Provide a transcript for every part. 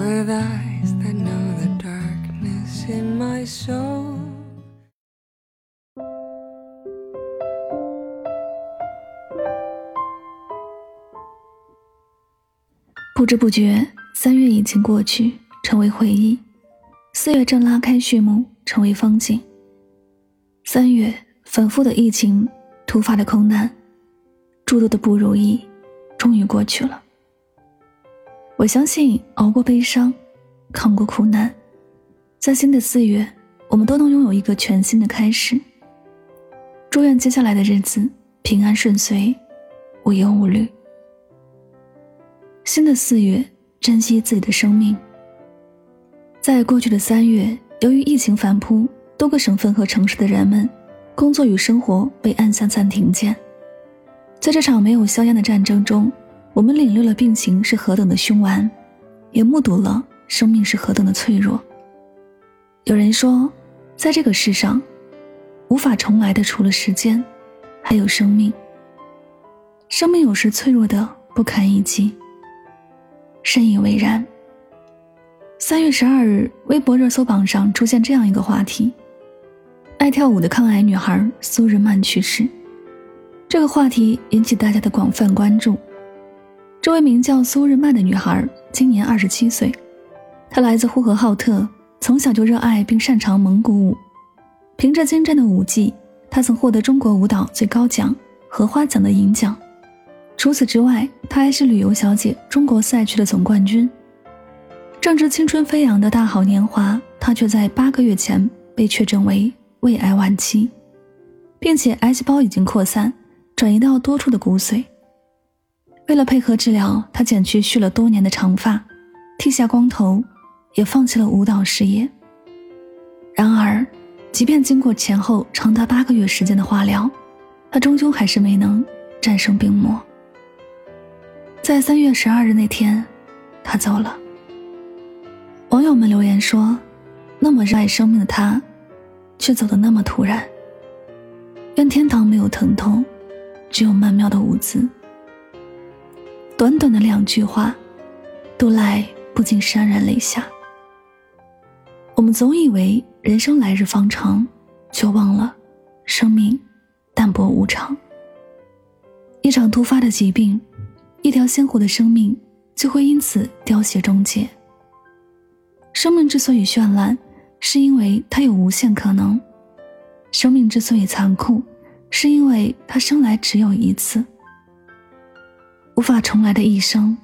With eyes that know the darkness in my soul. 不知不觉三月已经过去成为回忆。四月正拉开序幕成为风景。三月反复的疫情突发的空难诸多的不如意终于过去了。我相信熬过悲伤，扛过苦难，在新的四月，我们都能拥有一个全新的开始。祝愿接下来的日子平安顺遂，无忧无虑。新的四月，珍惜自己的生命。在过去的三月，由于疫情反扑，多个省份和城市的人们，工作与生活被按下暂停键。在这场没有硝烟的战争中。我们领略了病情是何等的凶顽，也目睹了生命是何等的脆弱。有人说，在这个世上，无法重来的除了时间，还有生命。生命有时脆弱的不堪一击。深以为然。三月十二日，微博热搜榜上出现这样一个话题：爱跳舞的抗癌女孩苏日曼去世。这个话题引起大家的广泛关注。这位名叫苏日曼的女孩今年二十七岁，她来自呼和浩特，从小就热爱并擅长蒙古舞。凭着精湛的舞技，她曾获得中国舞蹈最高奖荷花奖的银奖。除此之外，她还是旅游小姐中国赛区的总冠军。正值青春飞扬的大好年华，她却在八个月前被确诊为胃癌晚期，并且癌细胞已经扩散，转移到多处的骨髓。为了配合治疗，他剪去蓄了多年的长发，剃下光头，也放弃了舞蹈事业。然而，即便经过前后长达八个月时间的化疗，他终究还是没能战胜病魔。在三月十二日那天，他走了。网友们留言说：“那么热爱生命的他，却走得那么突然。愿天堂没有疼痛，只有曼妙的舞姿。”短短的两句话，读来不禁潸然泪下。我们总以为人生来日方长，却忘了生命淡薄无常。一场突发的疾病，一条鲜活的生命就会因此凋谢终结。生命之所以绚烂，是因为它有无限可能；生命之所以残酷，是因为它生来只有一次。无法重来的一生，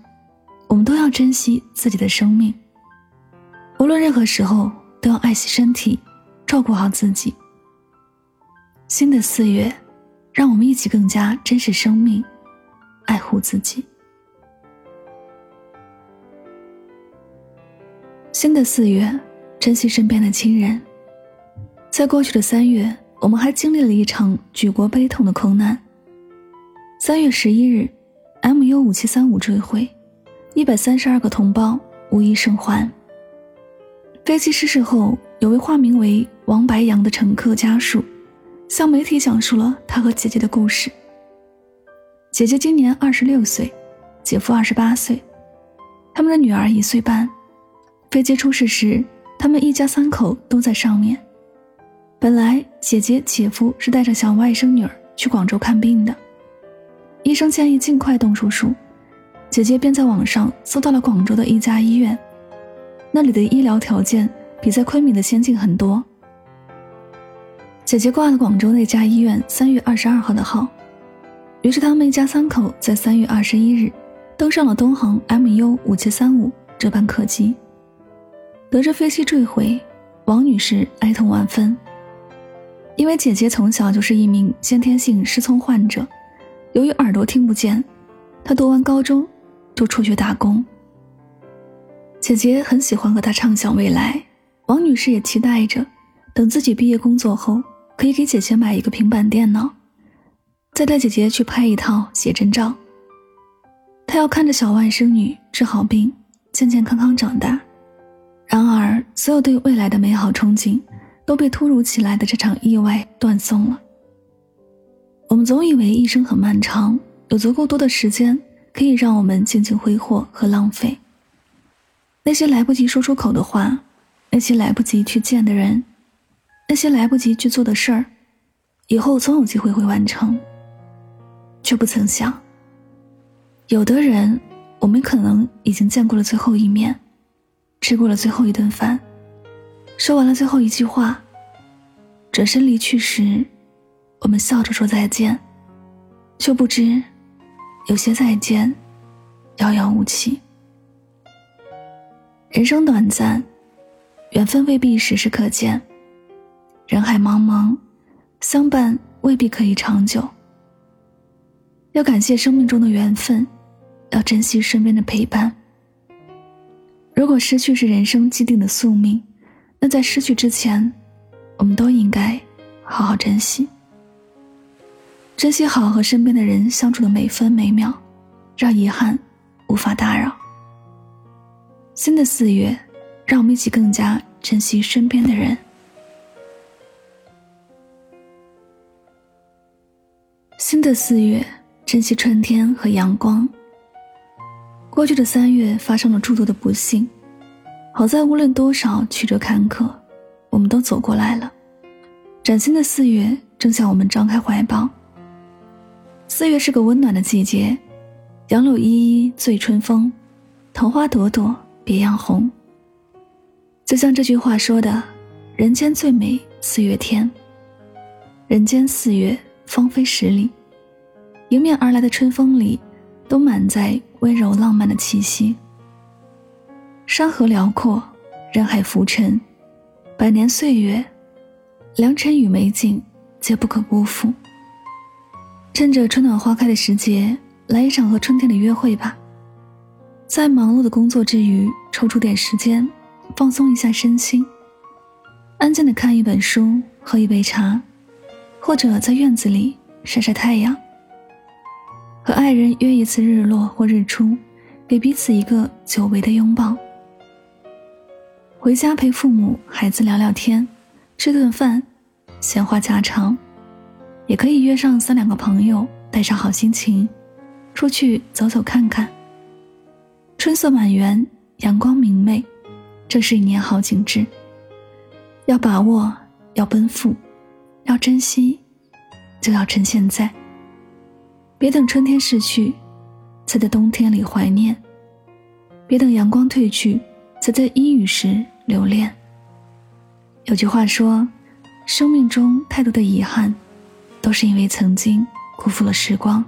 我们都要珍惜自己的生命。无论任何时候，都要爱惜身体，照顾好自己。新的四月，让我们一起更加珍视生命，爱护自己。新的四月，珍惜身边的亲人。在过去的三月，我们还经历了一场举国悲痛的空难。三月十一日。MU 五七三五坠毁，一百三十二个同胞无一生还。飞机失事后，有位化名为王白杨的乘客家属，向媒体讲述了他和姐姐的故事。姐姐今年二十六岁，姐夫二十八岁，他们的女儿一岁半。飞机出事时，他们一家三口都在上面。本来姐姐、姐夫是带着小外甥女儿去广州看病的。医生建议尽快动手术，姐姐便在网上搜到了广州的一家医院，那里的医疗条件比在昆明的先进很多。姐姐挂了广州那家医院三月二十二号的号，于是他们一家三口在三月二十一日登上了东航 MU 五七三五这班客机。得知飞机坠毁，王女士哀痛万分，因为姐姐从小就是一名先天性失聪患者。由于耳朵听不见，他读完高中就辍学打工。姐姐很喜欢和他畅想未来，王女士也期待着，等自己毕业工作后，可以给姐姐买一个平板电脑，再带姐姐去拍一套写真照。她要看着小外甥女治好病，健健康康长大。然而，所有对未来的美好憧憬，都被突如其来的这场意外断送了。我们总以为一生很漫长，有足够多的时间可以让我们尽情挥霍和浪费。那些来不及说出口的话，那些来不及去见的人，那些来不及去做的事儿，以后总有机会会完成。却不曾想，有的人，我们可能已经见过了最后一面，吃过了最后一顿饭，说完了最后一句话，转身离去时，我们笑着说再见，却不知，有些再见，遥遥无期。人生短暂，缘分未必时时可见。人海茫茫，相伴未必可以长久。要感谢生命中的缘分，要珍惜身边的陪伴。如果失去是人生既定的宿命，那在失去之前，我们都应该好好珍惜，珍惜好和身边的人相处的每分每秒，让遗憾无法打扰。新的四月，让我们一起更加珍惜身边的人。新的四月，珍惜春天和阳光。过去的三月发生了诸多的不幸，好在无论多少曲折坎坷，我们都走过来了。崭新的四月正向我们张开怀抱。四月是个温暖的季节，杨柳依依醉春风，桃花朵朵。别样红，就像这句话说的：“人间最美四月天。”人间四月芳菲十里，迎面而来的春风里，都满载温柔浪漫的气息。山河辽阔，人海浮沉，百年岁月，良辰与美景皆不可辜负。趁着春暖花开的时节，来一场和春天的约会吧。在忙碌的工作之余，抽出点时间，放松一下身心，安静的看一本书，喝一杯茶，或者在院子里晒晒太阳，和爱人约一次日落或日出，给彼此一个久违的拥抱。回家陪父母、孩子聊聊天，吃顿饭，闲话家常，也可以约上三两个朋友，带上好心情，出去走走看看。春色满园，阳光明媚，这是一年好景致。要把握，要奔赴，要珍惜，就要趁现在。别等春天逝去，才在冬天里怀念；别等阳光褪去，才在阴雨时留恋。有句话说：“生命中太多的遗憾，都是因为曾经辜负了时光。”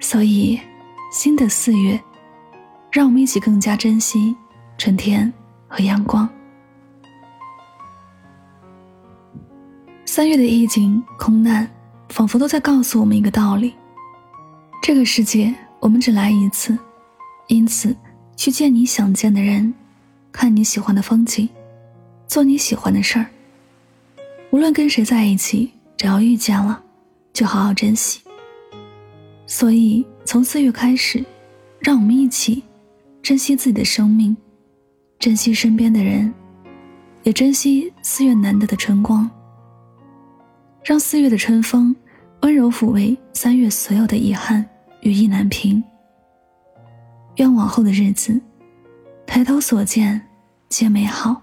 所以，新的四月。让我们一起更加珍惜春天和阳光。三月的意境空难，仿佛都在告诉我们一个道理：这个世界我们只来一次，因此去见你想见的人，看你喜欢的风景，做你喜欢的事儿。无论跟谁在一起，只要遇见了，就好好珍惜。所以，从四月开始，让我们一起。珍惜自己的生命，珍惜身边的人，也珍惜四月难得的春光。让四月的春风温柔抚慰三月所有的遗憾与意难平。愿往后的日子，抬头所见皆美好。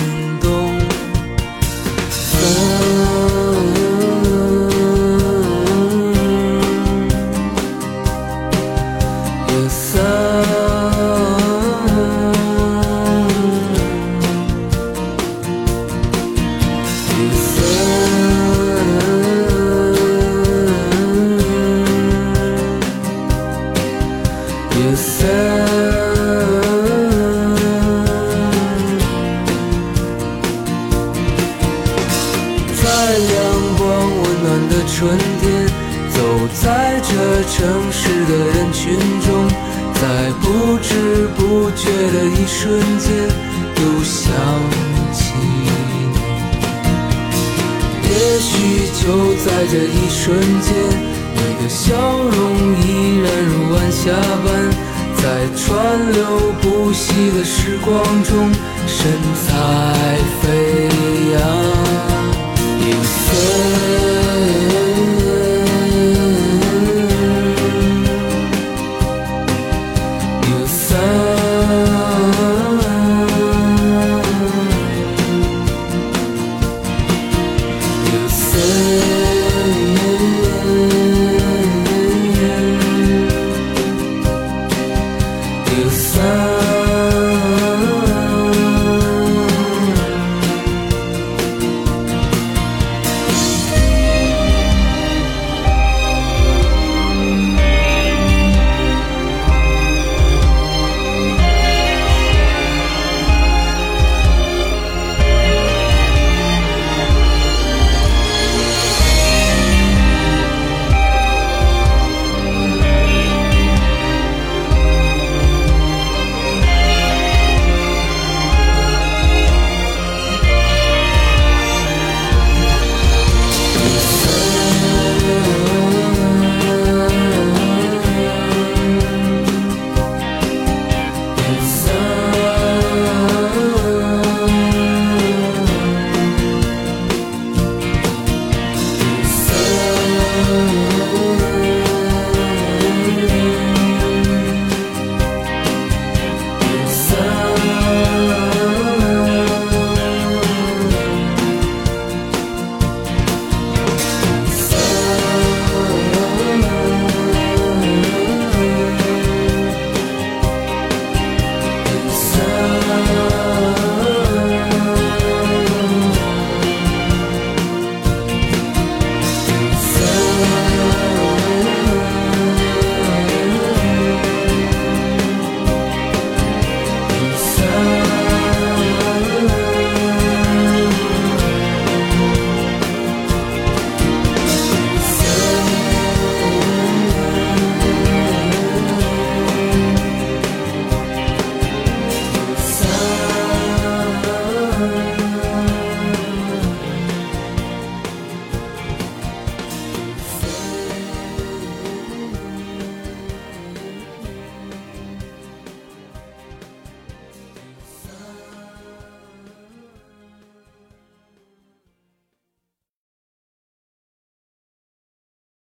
下班，在川流不息的时光中，神采飞扬，银色。